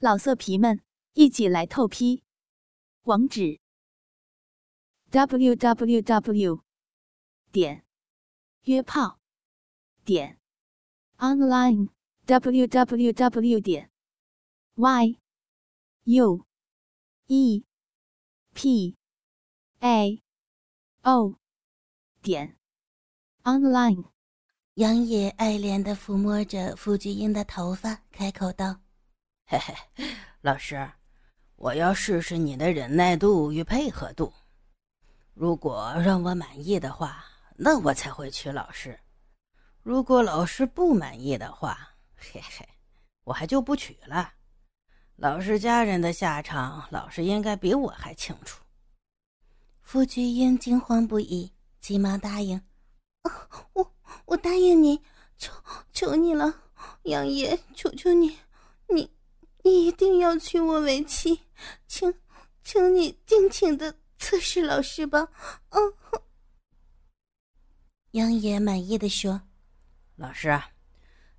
老色皮们，一起来透批！网址：w w w 点约炮点 online w w w 点 y u e p a o 点 online。杨野爱怜的抚摸着傅菊英的头发，开口道。嘿嘿，老师，我要试试你的忍耐度与配合度。如果让我满意的话，那我才会娶老师；如果老师不满意的话，嘿嘿，我还就不娶了。老师家人的下场，老师应该比我还清楚。傅菊英惊慌不已，急忙答应：“啊，我我答应你，求求你了，杨爷，求求你，你。”一定要娶我为妻，请，请你尽情的测试老师吧。嗯，杨野满意的说：“老师，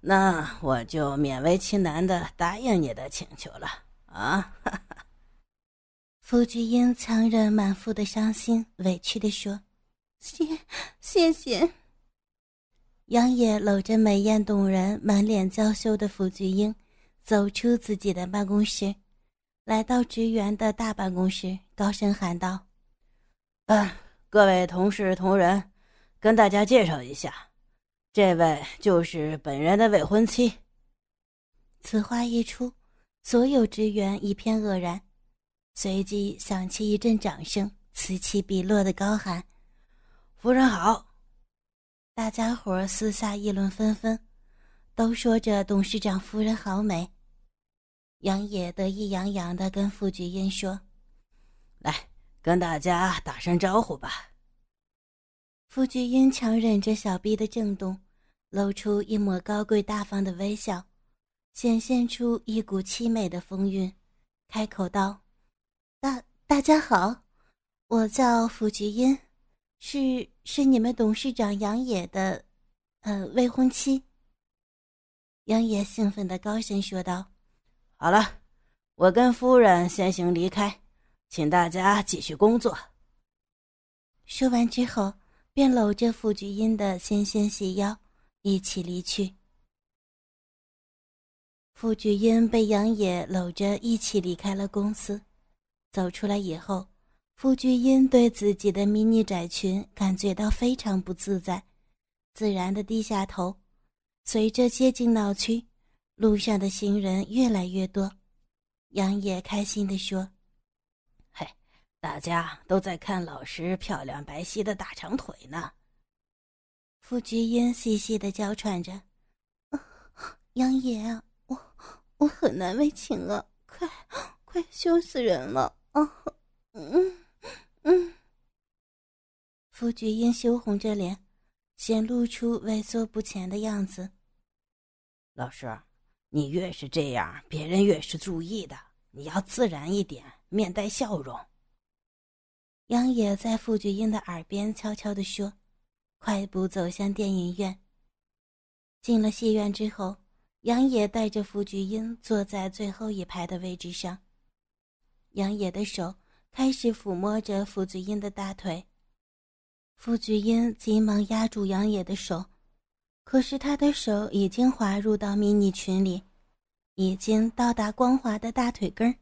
那我就勉为其难的答应你的请求了。”啊，傅菊英强忍满腹的伤心，委屈的说：“谢，谢谢。”杨野搂着美艳动人、满脸娇羞的傅菊英。走出自己的办公室，来到职员的大办公室，高声喊道：“嗯，各位同事同仁，跟大家介绍一下，这位就是本人的未婚妻。”此话一出，所有职员一片愕然，随即响起一阵掌声，此起彼落的高喊：“夫人好！”大家伙私下议论纷纷，都说着董事长夫人好美。杨野得意洋洋的跟傅菊英说：“来，跟大家打声招呼吧。”傅菊英强忍着小臂的震动，露出一抹高贵大方的微笑，显现出一股凄美的风韵，开口道：“大大家好，我叫傅菊英，是是你们董事长杨野的，呃，未婚妻。”杨野兴奋的高声说道。好了，我跟夫人先行离开，请大家继续工作。说完之后，便搂着傅菊英的纤纤细腰，一起离去。傅菊英被杨野搂着一起离开了公司。走出来以后，傅菊英对自己的迷你窄裙感觉到非常不自在，自然的低下头。随着接近闹区。路上的行人越来越多，杨野开心地说：“嘿，大家都在看老师漂亮白皙的大长腿呢。”傅菊英细细的娇喘着：“ 杨野啊，我我很难为情啊，快快羞死人了啊！”嗯嗯。傅菊英羞红着脸，显露出畏缩不前的样子。老师。你越是这样，别人越是注意的。你要自然一点，面带笑容。杨野在傅菊英的耳边悄悄地说，快步走向电影院。进了戏院之后，杨野带着傅菊英坐在最后一排的位置上。杨野的手开始抚摸着傅菊英的大腿，傅菊英急忙压住杨野的手。可是他的手已经滑入到迷你裙里，已经到达光滑的大腿根儿。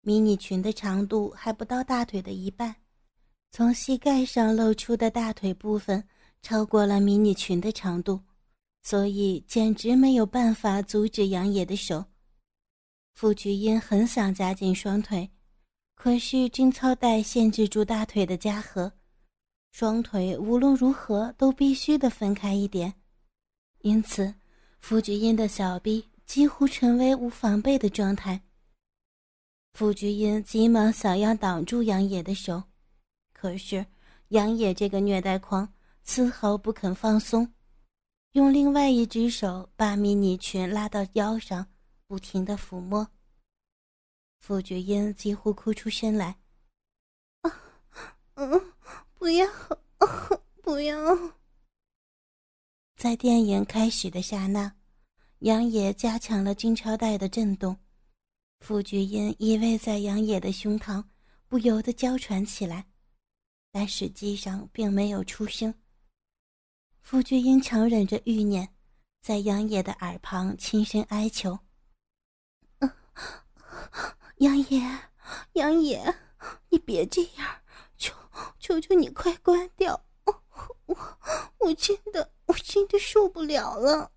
迷你裙的长度还不到大腿的一半，从膝盖上露出的大腿部分超过了迷你裙的长度，所以简直没有办法阻止杨野的手。傅菊英很想夹紧双腿，可是贞操带限制住大腿的夹合，双腿无论如何都必须得分开一点。因此，傅菊英的小臂几乎成为无防备的状态。傅菊英急忙想要挡住杨野的手，可是杨野这个虐待狂丝毫不肯放松，用另外一只手把迷你裙拉到腰上，不停的抚摸。傅菊英几乎哭出声来：“啊，嗯，不要，不要！”在电影开始的刹那，杨野加强了金超带的震动，傅菊英依偎在杨野的胸膛，不由得娇喘起来，但实际上并没有出声。傅菊英强忍着欲念，在杨野的耳旁轻声哀求：“杨野，杨野，你别这样，求求求你快关掉！我我真的我真的受不了了！”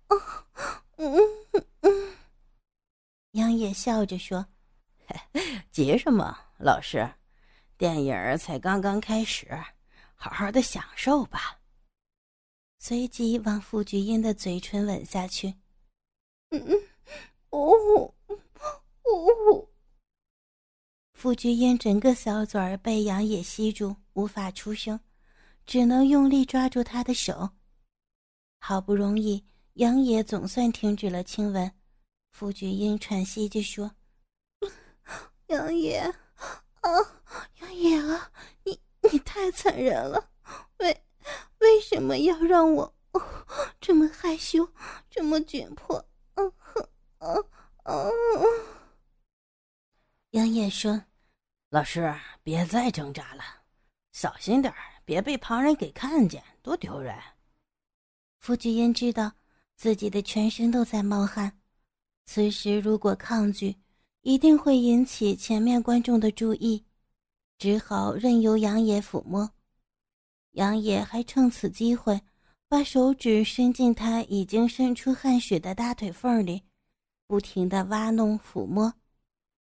嗯嗯。杨野笑着说：“急什么，老师？电影才刚刚开始，好好的享受吧。”随即往傅菊英的嘴唇吻下去。嗯嗯，哦哦。傅菊英整个小嘴儿被杨野吸住，无法出声，只能用力抓住他的手。好不容易，杨野总算停止了亲吻。傅菊英喘息着说：“杨野，啊，杨野啊，你你太残忍了，为为什么要让我这么害羞，这么窘迫？”嗯哼，嗯嗯。杨野说：“老师，别再挣扎了，小心点别被旁人给看见，多丢人。”傅菊英知道自己的全身都在冒汗。此时如果抗拒，一定会引起前面观众的注意，只好任由杨野抚摸。杨野还趁此机会，把手指伸进他已经渗出汗水的大腿缝里，不停地挖弄抚摸。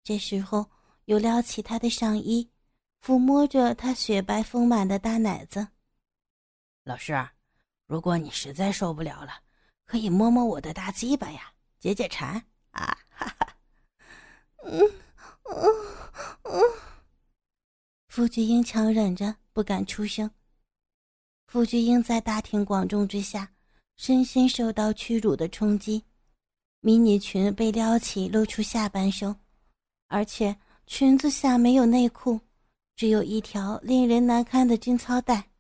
这时候又撩起他的上衣，抚摸着他雪白丰满的大奶子。老师，如果你实在受不了了，可以摸摸我的大鸡巴呀。解解馋啊！哈哈，嗯嗯嗯。傅菊英强忍着不敢出声。傅菊英在大庭广众之下，身心受到屈辱的冲击，迷你裙被撩起，露出下半身，而且裙子下没有内裤，只有一条令人难堪的军操带。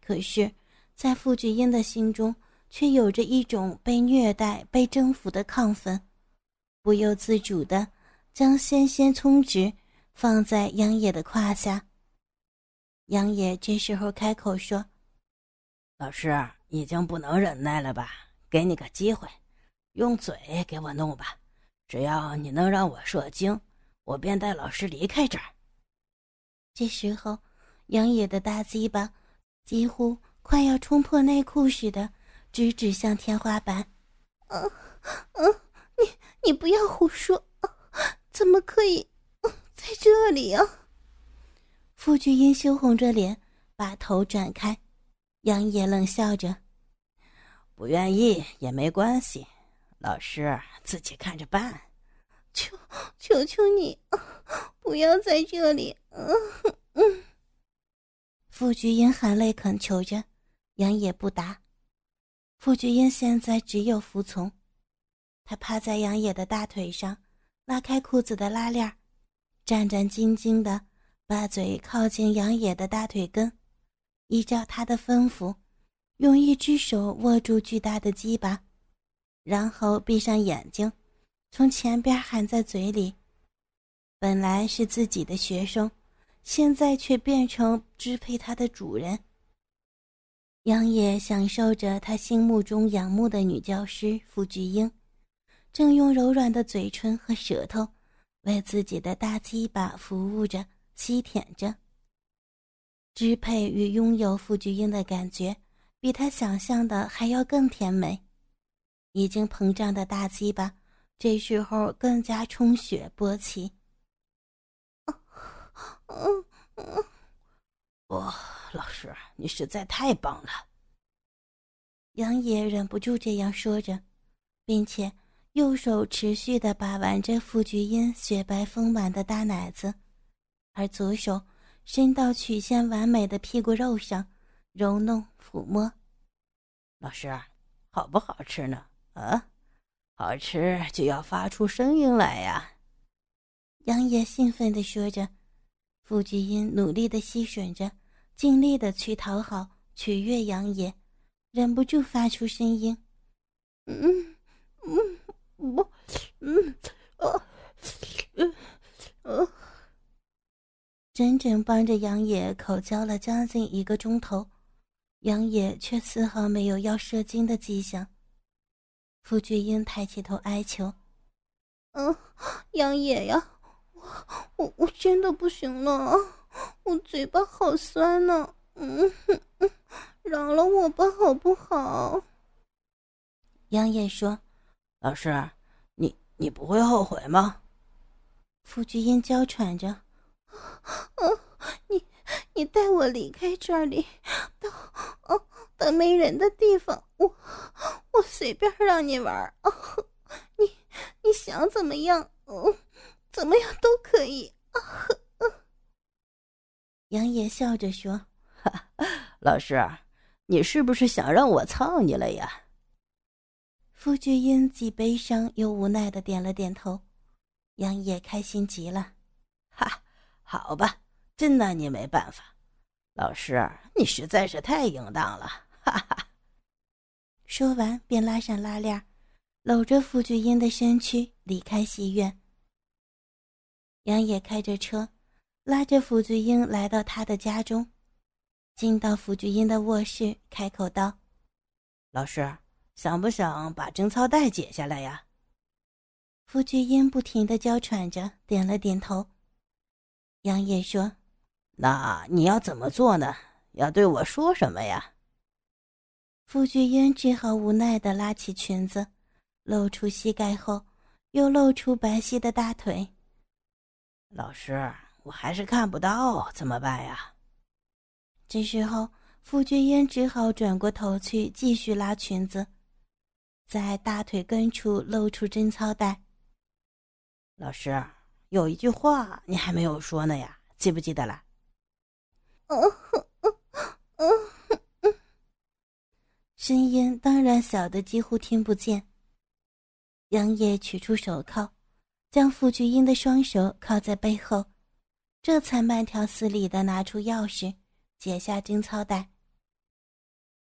可是，在傅菊英的心中。却有着一种被虐待、被征服的亢奋，不由自主的将纤纤葱直放在杨野的胯下。杨野这时候开口说：“老师已经不能忍耐了吧？给你个机会，用嘴给我弄吧。只要你能让我射精，我便带老师离开这儿。”这时候，杨野的大鸡巴几乎快要冲破内裤似的。直指向天花板，嗯嗯，你你不要胡说，怎么可以在这里啊？傅菊英羞红着脸，把头转开。杨野冷笑着：“不愿意也没关系，老师自己看着办。求求求你，不要在这里。”嗯嗯。傅菊英含泪恳求着，杨野不答。傅菊英现在只有服从，她趴在杨野的大腿上，拉开裤子的拉链，战战兢兢的把嘴靠近杨野的大腿根，依照他的吩咐，用一只手握住巨大的鸡巴，然后闭上眼睛，从前边含在嘴里。本来是自己的学生，现在却变成支配他的主人。杨野享受着他心目中仰慕的女教师傅菊英，正用柔软的嘴唇和舌头为自己的大鸡巴服务着、吸舔着。支配与拥有傅菊英的感觉，比他想象的还要更甜美。已经膨胀的大鸡巴，这时候更加充血勃起。嗯嗯。哇，老师，你实在太棒了！杨野忍不住这样说着，并且右手持续的把玩着傅菊英雪白丰满的大奶子，而左手伸到曲线完美的屁股肉上，揉弄抚摸。老师，好不好吃呢？啊，好吃就要发出声音来呀！杨野兴奋地说着，傅菊英努力的吸吮着，尽力的去讨好取悦杨野，忍不住发出声音：“嗯，嗯，不，嗯，啊，嗯，啊。”整整帮着杨野口交了将近一个钟头，杨野却丝毫没有要射精的迹象。傅菊英抬起头哀求：“嗯，杨野呀。”我我我真的不行了，我嘴巴好酸呢，嗯，饶了我吧，好不好？”杨艳说：“老师，你你不会后悔吗？”傅菊英娇喘着。哦，你你带我离开这里，到哦到没人的地方，我我随便让你玩哦，你你想怎么样，嗯，怎么样都可以啊。杨野笑着说：“ 老师，你是不是想让我操你了呀？”傅菊英既悲伤又无奈的点了点头，杨野开心极了，哈。好吧，真拿你没办法，老师，你实在是太淫荡了，哈哈。说完，便拉上拉链，搂着傅菊英的身躯离开戏院。杨野开着车，拉着傅菊英来到他的家中，进到傅菊英的卧室，开口道：“老师，想不想把贞操带解下来呀？”傅菊英不停的娇喘着，点了点头。杨野说：“那你要怎么做呢？要对我说什么呀？”傅菊英只好无奈的拉起裙子，露出膝盖后，又露出白皙的大腿。老师，我还是看不到，怎么办呀？这时候，傅菊英只好转过头去继续拉裙子，在大腿根处露出贞操带。老师。有一句话你还没有说呢呀，记不记得了？声音当然小的几乎听不见。杨野取出手铐，将傅菊英的双手铐在背后，这才慢条斯理的拿出钥匙，解下贞操带。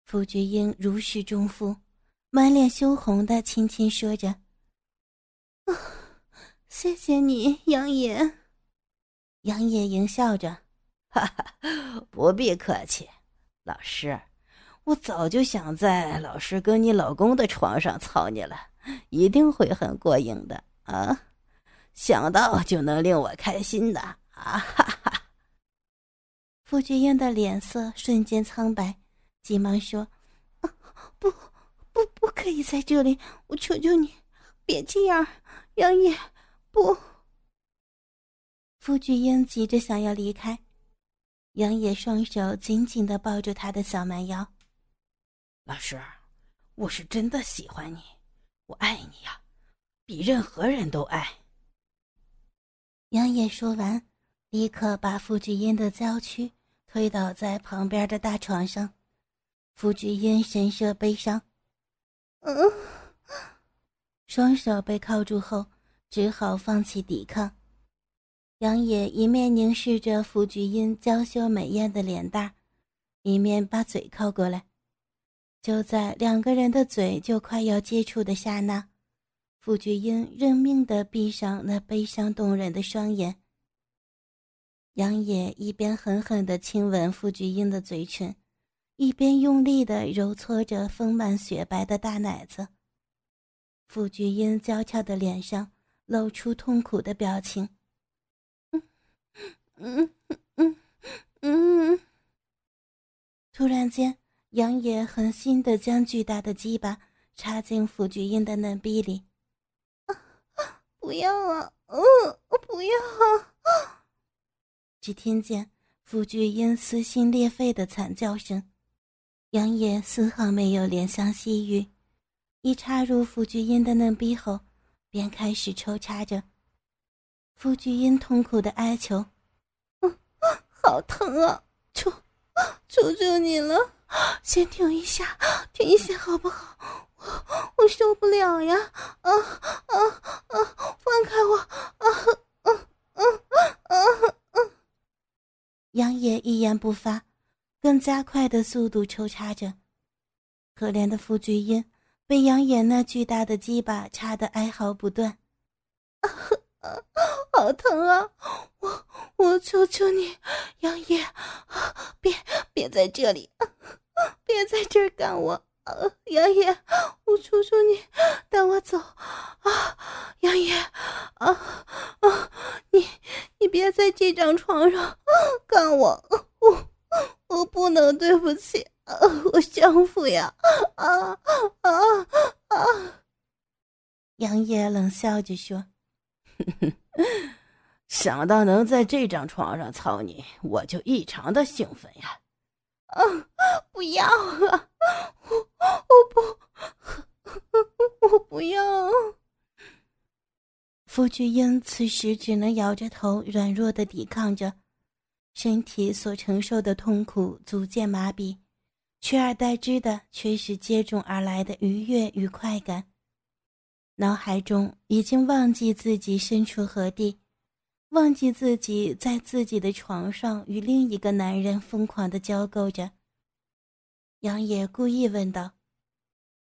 傅菊英如释重负，满脸羞红的轻轻说着。谢谢你，杨野。杨野盈笑着，哈哈，不必客气，老师，我早就想在老师跟你老公的床上操你了，一定会很过瘾的啊！想到就能令我开心的啊！哈哈。傅菊英的脸色瞬间苍白，急忙说：“啊不，不，不可以在这里！我求求你，别这样，杨野。”不，傅菊英急着想要离开，杨野双手紧紧的抱住她的小蛮腰。老师，我是真的喜欢你，我爱你呀，比任何人都爱。杨野说完，立刻把傅菊英的娇躯推倒在旁边的大床上。傅菊英神色悲伤，嗯，双手被铐住后。只好放弃抵抗。杨野一面凝视着傅菊英娇羞美艳的脸蛋，一面把嘴靠过来。就在两个人的嘴就快要接触的刹那，傅菊英认命的闭上那悲伤动人的双眼。杨野一边狠狠的亲吻傅菊英的嘴唇，一边用力的揉搓着丰满雪白的大奶子。傅菊英娇俏的脸上。露出痛苦的表情。嗯嗯嗯嗯嗯突然间，杨野狠心的将巨大的鸡巴插进傅菊英的嫩逼里。不要啊！嗯，我不要啊！只听见傅菊英撕心裂肺的惨叫声。杨野丝毫没有怜香惜玉，一插入傅菊英的嫩逼后。便开始抽插着，傅菊英痛苦的哀求：“好疼啊！求，求求你了，先停一下，停一下好不好？我我受不了呀！啊啊啊！放开我！啊啊啊啊啊！”杨野一言不发，更加快的速度抽插着，可怜的傅菊英。被杨野那巨大的鸡巴插得哀嚎不断，啊 啊好疼啊！我我求求你，杨野，别别在这里，别在这儿干我！杨野，我求求你带我走啊！杨野，啊啊，你你别在这张床上干我，我我不能对不起我丈夫呀！啊啊啊！杨野冷笑着说：“哼 哼想到能在这张床上操你，我就异常的兴奋呀！”啊，不要啊！我我不，我不要。傅菊英此时只能摇着头，软弱的抵抗着，身体所承受的痛苦逐渐麻痹，取而代之的却是接踵而来的愉悦与快感。脑海中已经忘记自己身处何地，忘记自己在自己的床上与另一个男人疯狂的交媾着。杨野故意问道：“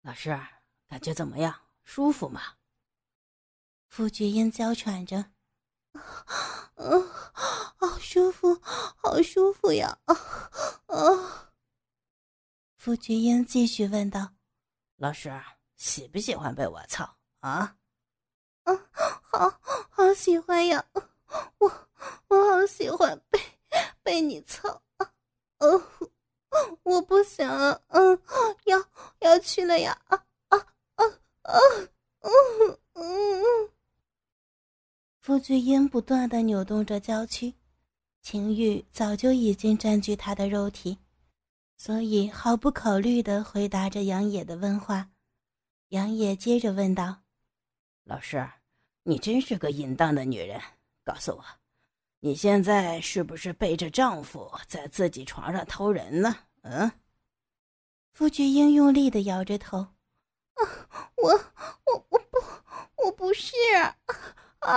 老师，感觉怎么样？舒服吗？”傅菊英娇喘着：“嗯，好舒服，好舒服呀！”啊啊！傅菊英继续问道：“老师喜不喜欢被我操？”啊，啊，好好喜欢呀！我我好喜欢被被你操啊！哦，我不想，嗯，要要去了呀！啊啊啊啊！嗯嗯。傅君英不断的扭动着娇躯，情欲早就已经占据她的肉体，所以毫不考虑的回答着杨野的问话。杨野接着问道。老师，你真是个淫荡的女人！告诉我，你现在是不是背着丈夫在自己床上偷人呢？嗯。傅菊英用力的摇着头，啊，我我我不我不是啊啊！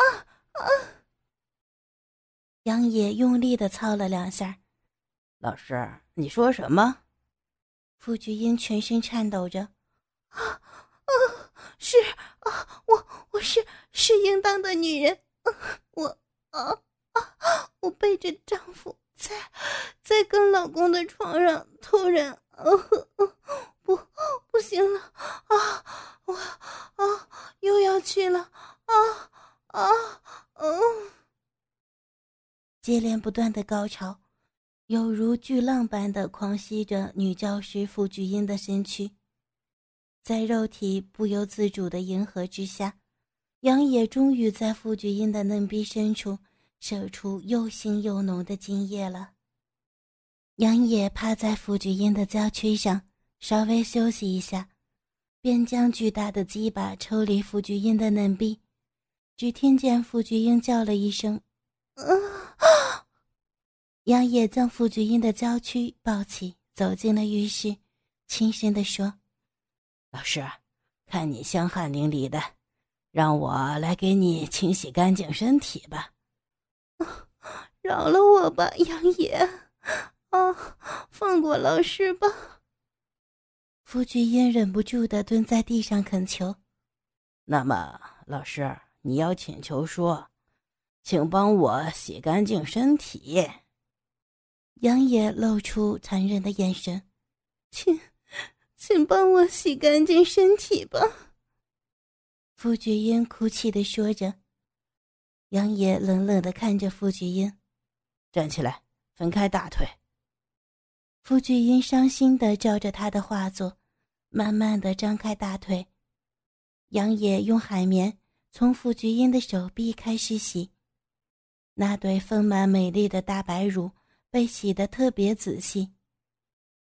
杨野用力的操了两下。老师，你说什么？傅菊英全身颤抖着，啊啊，是啊，我。我是是应当的女人，我啊啊！我背着丈夫在在跟老公的床上偷人，不不行了啊！我啊又要去了啊啊嗯！接连不断的高潮，犹如巨浪般的狂吸着女教师傅菊英的身躯，在肉体不由自主的迎合之下。杨野终于在傅菊英的嫩逼深处射出又腥又浓的精液了。杨野趴在傅菊英的娇躯上，稍微休息一下，便将巨大的鸡巴抽离傅菊英的嫩逼。只听见傅菊英叫了一声：“啊！”杨野将傅菊英的娇躯抱起，走进了浴室，轻声地说：“老师，看你香汗淋漓的。”让我来给你清洗干净身体吧，饶了我吧，杨野，啊，放过老师吧。傅菊英忍不住的蹲在地上恳求。那么，老师，你要请求说，请帮我洗干净身体。杨野露出残忍的眼神，请，请帮我洗干净身体吧。傅菊英哭泣的说着，杨野冷冷的看着傅菊英，站起来，分开大腿。傅菊英伤心的照着他的画作，慢慢的张开大腿。杨野用海绵从傅菊英的手臂开始洗，那对丰满美丽的大白乳被洗得特别仔细。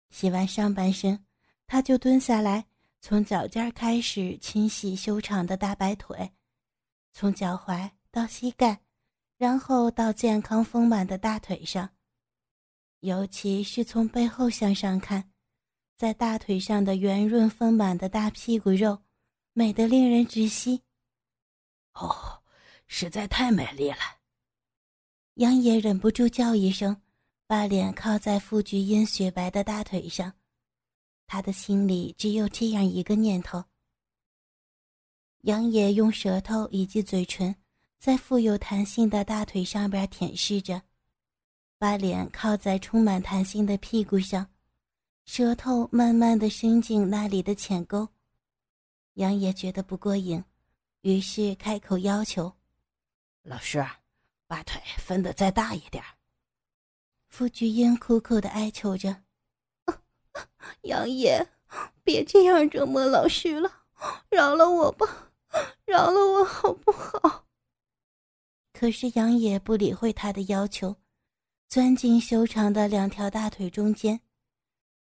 洗完上半身，他就蹲下来。从脚尖开始清洗修长的大白腿，从脚踝到膝盖，然后到健康丰满的大腿上，尤其是从背后向上看，在大腿上的圆润丰满的大屁股肉，美得令人窒息。哦，实在太美丽了！杨野忍不住叫一声，把脸靠在傅菊英雪白的大腿上。他的心里只有这样一个念头。杨野用舌头以及嘴唇在富有弹性的大腿上边舔舐着，把脸靠在充满弹性的屁股上，舌头慢慢的伸进那里的浅沟。杨野觉得不过瘾，于是开口要求：“老师，把腿分得再大一点。”傅菊英苦苦的哀求着：“杨野，别这样折磨老师了，饶了我吧，饶了我好不好？”可是杨野不理会他的要求，钻进修长的两条大腿中间，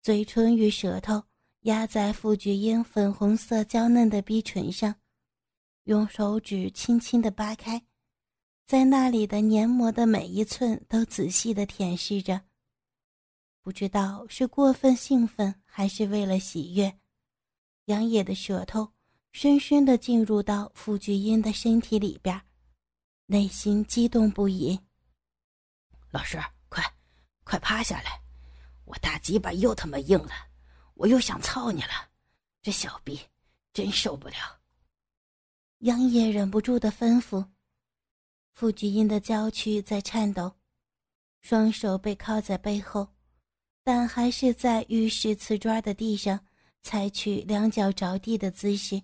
嘴唇与舌头压在傅菊英粉红色娇嫩的逼唇上，用手指轻轻的扒开。在那里的黏膜的每一寸都仔细的舔舐着。不知道是过分兴奋还是为了喜悦，杨野的舌头深深的进入到傅菊英的身体里边，内心激动不已。老师，快，快趴下来！我大鸡巴又他妈硬了，我又想操你了，这小逼真受不了。杨野忍不住的吩咐。傅菊英的娇躯在颤抖，双手被靠在背后，但还是在浴室瓷砖的地上采取两脚着地的姿势，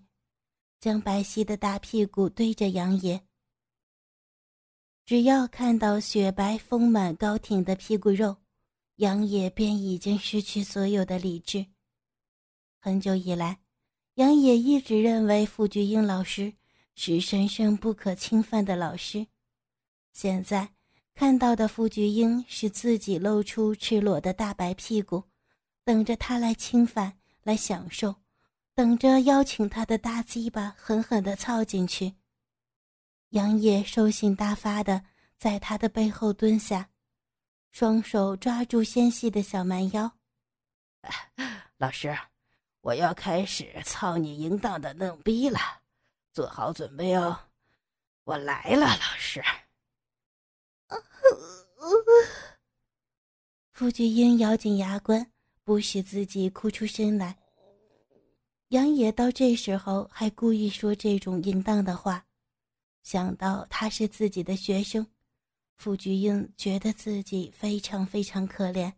将白皙的大屁股对着杨野。只要看到雪白丰满高挺的屁股肉，杨野便已经失去所有的理智。很久以来，杨野一直认为傅菊英老师是神圣不可侵犯的老师。现在看到的傅菊英是自己露出赤裸的大白屁股，等着他来侵犯、来享受，等着邀请他的大鸡巴狠狠地操进去。杨野兽性大发的在他的背后蹲下，双手抓住纤细的小蛮腰。老师，我要开始操你淫荡的嫩逼了，做好准备哦，我来了，老师。傅菊英咬紧牙关，不使自己哭出声来。杨野到这时候还故意说这种淫荡的话，想到他是自己的学生，傅菊英觉得自己非常非常可怜。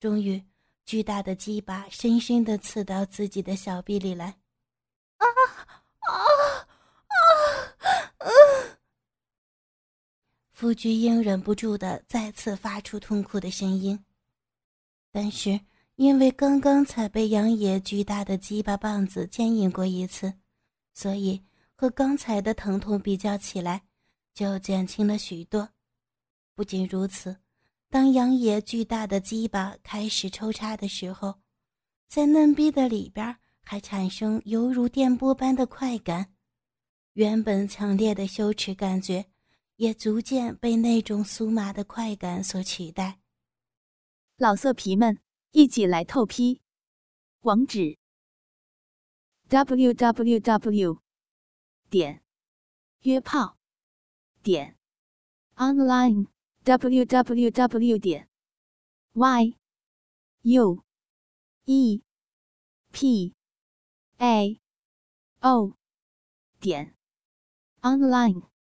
终于，巨大的鸡巴深深的刺到自己的小臂里来。啊！傅菊英忍不住的再次发出痛苦的声音，但是因为刚刚才被杨野巨大的鸡巴棒子牵引过一次，所以和刚才的疼痛比较起来，就减轻了许多。不仅如此，当杨野巨大的鸡巴开始抽插的时候，在嫩逼的里边还产生犹如电波般的快感，原本强烈的羞耻感觉。也逐渐被那种酥麻的快感所取代。老色皮们，一起来透批！网址：w w w 点约炮点 online w w w 点 y u e p a o 点 online。